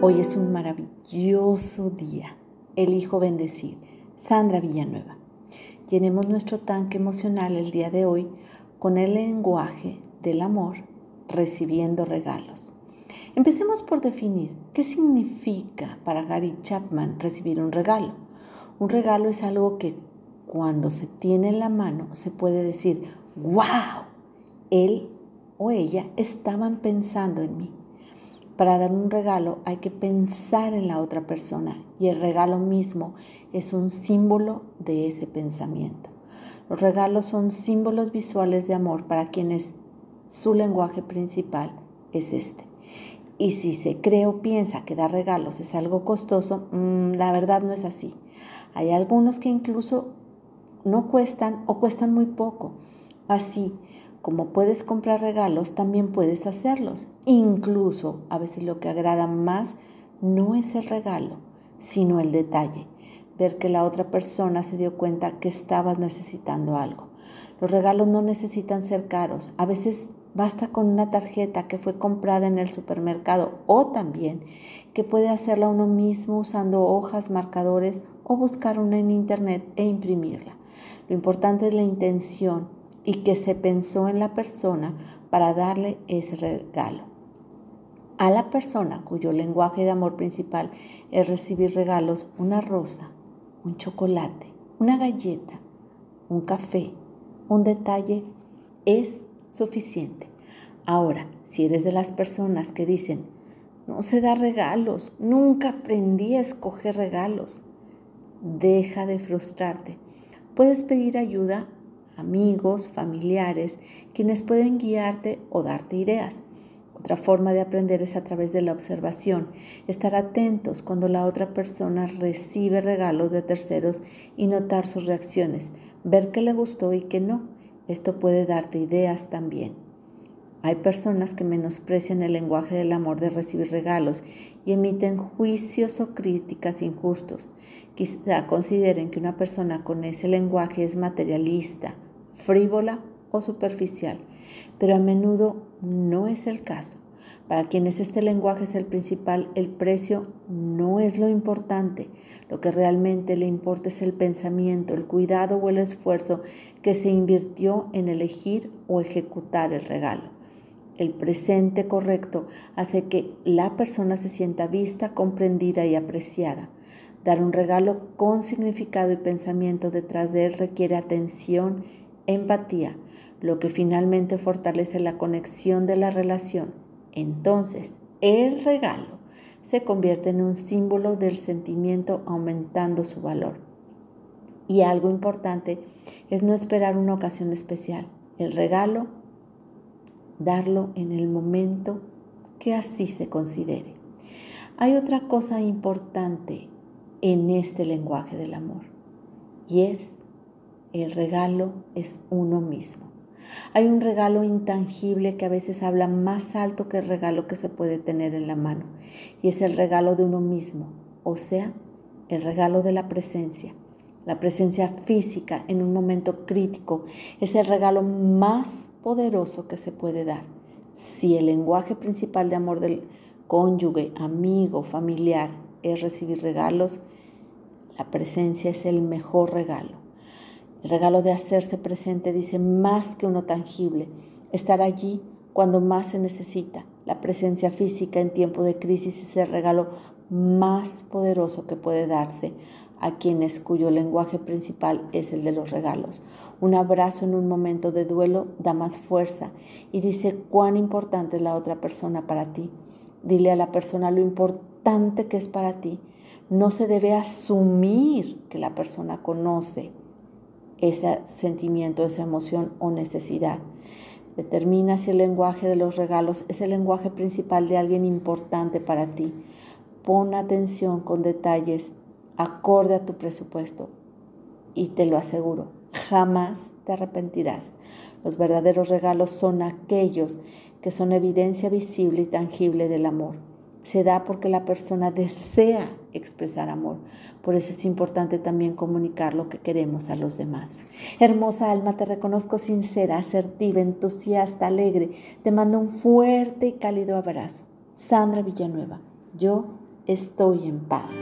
Hoy es un maravilloso día. Elijo bendecir. Sandra Villanueva. Llenemos nuestro tanque emocional el día de hoy con el lenguaje del amor, recibiendo regalos. Empecemos por definir qué significa para Gary Chapman recibir un regalo. Un regalo es algo que cuando se tiene en la mano se puede decir, wow, él o ella estaban pensando en mí. Para dar un regalo hay que pensar en la otra persona y el regalo mismo es un símbolo de ese pensamiento. Los regalos son símbolos visuales de amor para quienes su lenguaje principal es este. Y si se cree o piensa que dar regalos es algo costoso, mm, la verdad no es así. Hay algunos que incluso no cuestan o cuestan muy poco. Así, como puedes comprar regalos, también puedes hacerlos. Incluso a veces lo que agrada más no es el regalo, sino el detalle. Ver que la otra persona se dio cuenta que estabas necesitando algo. Los regalos no necesitan ser caros. A veces basta con una tarjeta que fue comprada en el supermercado o también que puede hacerla uno mismo usando hojas, marcadores o buscar una en internet e imprimirla. Lo importante es la intención y que se pensó en la persona para darle ese regalo. A la persona cuyo lenguaje de amor principal es recibir regalos, una rosa, un chocolate, una galleta, un café, un detalle, es suficiente. Ahora, si eres de las personas que dicen, no se da regalos, nunca aprendí a escoger regalos, deja de frustrarte. Puedes pedir ayuda amigos, familiares, quienes pueden guiarte o darte ideas. Otra forma de aprender es a través de la observación, estar atentos cuando la otra persona recibe regalos de terceros y notar sus reacciones, ver qué le gustó y qué no. Esto puede darte ideas también. Hay personas que menosprecian el lenguaje del amor de recibir regalos y emiten juicios o críticas injustos. Quizá consideren que una persona con ese lenguaje es materialista, frívola o superficial, pero a menudo no es el caso. Para quienes este lenguaje es el principal, el precio no es lo importante. Lo que realmente le importa es el pensamiento, el cuidado o el esfuerzo que se invirtió en elegir o ejecutar el regalo. El presente correcto hace que la persona se sienta vista, comprendida y apreciada. Dar un regalo con significado y pensamiento detrás de él requiere atención empatía, lo que finalmente fortalece la conexión de la relación. Entonces, el regalo se convierte en un símbolo del sentimiento aumentando su valor. Y algo importante es no esperar una ocasión especial. El regalo, darlo en el momento que así se considere. Hay otra cosa importante en este lenguaje del amor y es el regalo es uno mismo. Hay un regalo intangible que a veces habla más alto que el regalo que se puede tener en la mano, y es el regalo de uno mismo, o sea, el regalo de la presencia. La presencia física en un momento crítico es el regalo más poderoso que se puede dar. Si el lenguaje principal de amor del cónyuge, amigo, familiar es recibir regalos, la presencia es el mejor regalo. El regalo de hacerse presente dice más que uno tangible, estar allí cuando más se necesita. La presencia física en tiempo de crisis es el regalo más poderoso que puede darse a quienes cuyo lenguaje principal es el de los regalos. Un abrazo en un momento de duelo da más fuerza y dice cuán importante es la otra persona para ti. Dile a la persona lo importante que es para ti. No se debe asumir que la persona conoce ese sentimiento, esa emoción o necesidad. Determina si el lenguaje de los regalos es el lenguaje principal de alguien importante para ti. Pon atención con detalles acorde a tu presupuesto y te lo aseguro, jamás te arrepentirás. Los verdaderos regalos son aquellos que son evidencia visible y tangible del amor se da porque la persona desea expresar amor. Por eso es importante también comunicar lo que queremos a los demás. Hermosa alma, te reconozco sincera, asertiva, entusiasta, alegre. Te mando un fuerte y cálido abrazo. Sandra Villanueva, yo estoy en paz.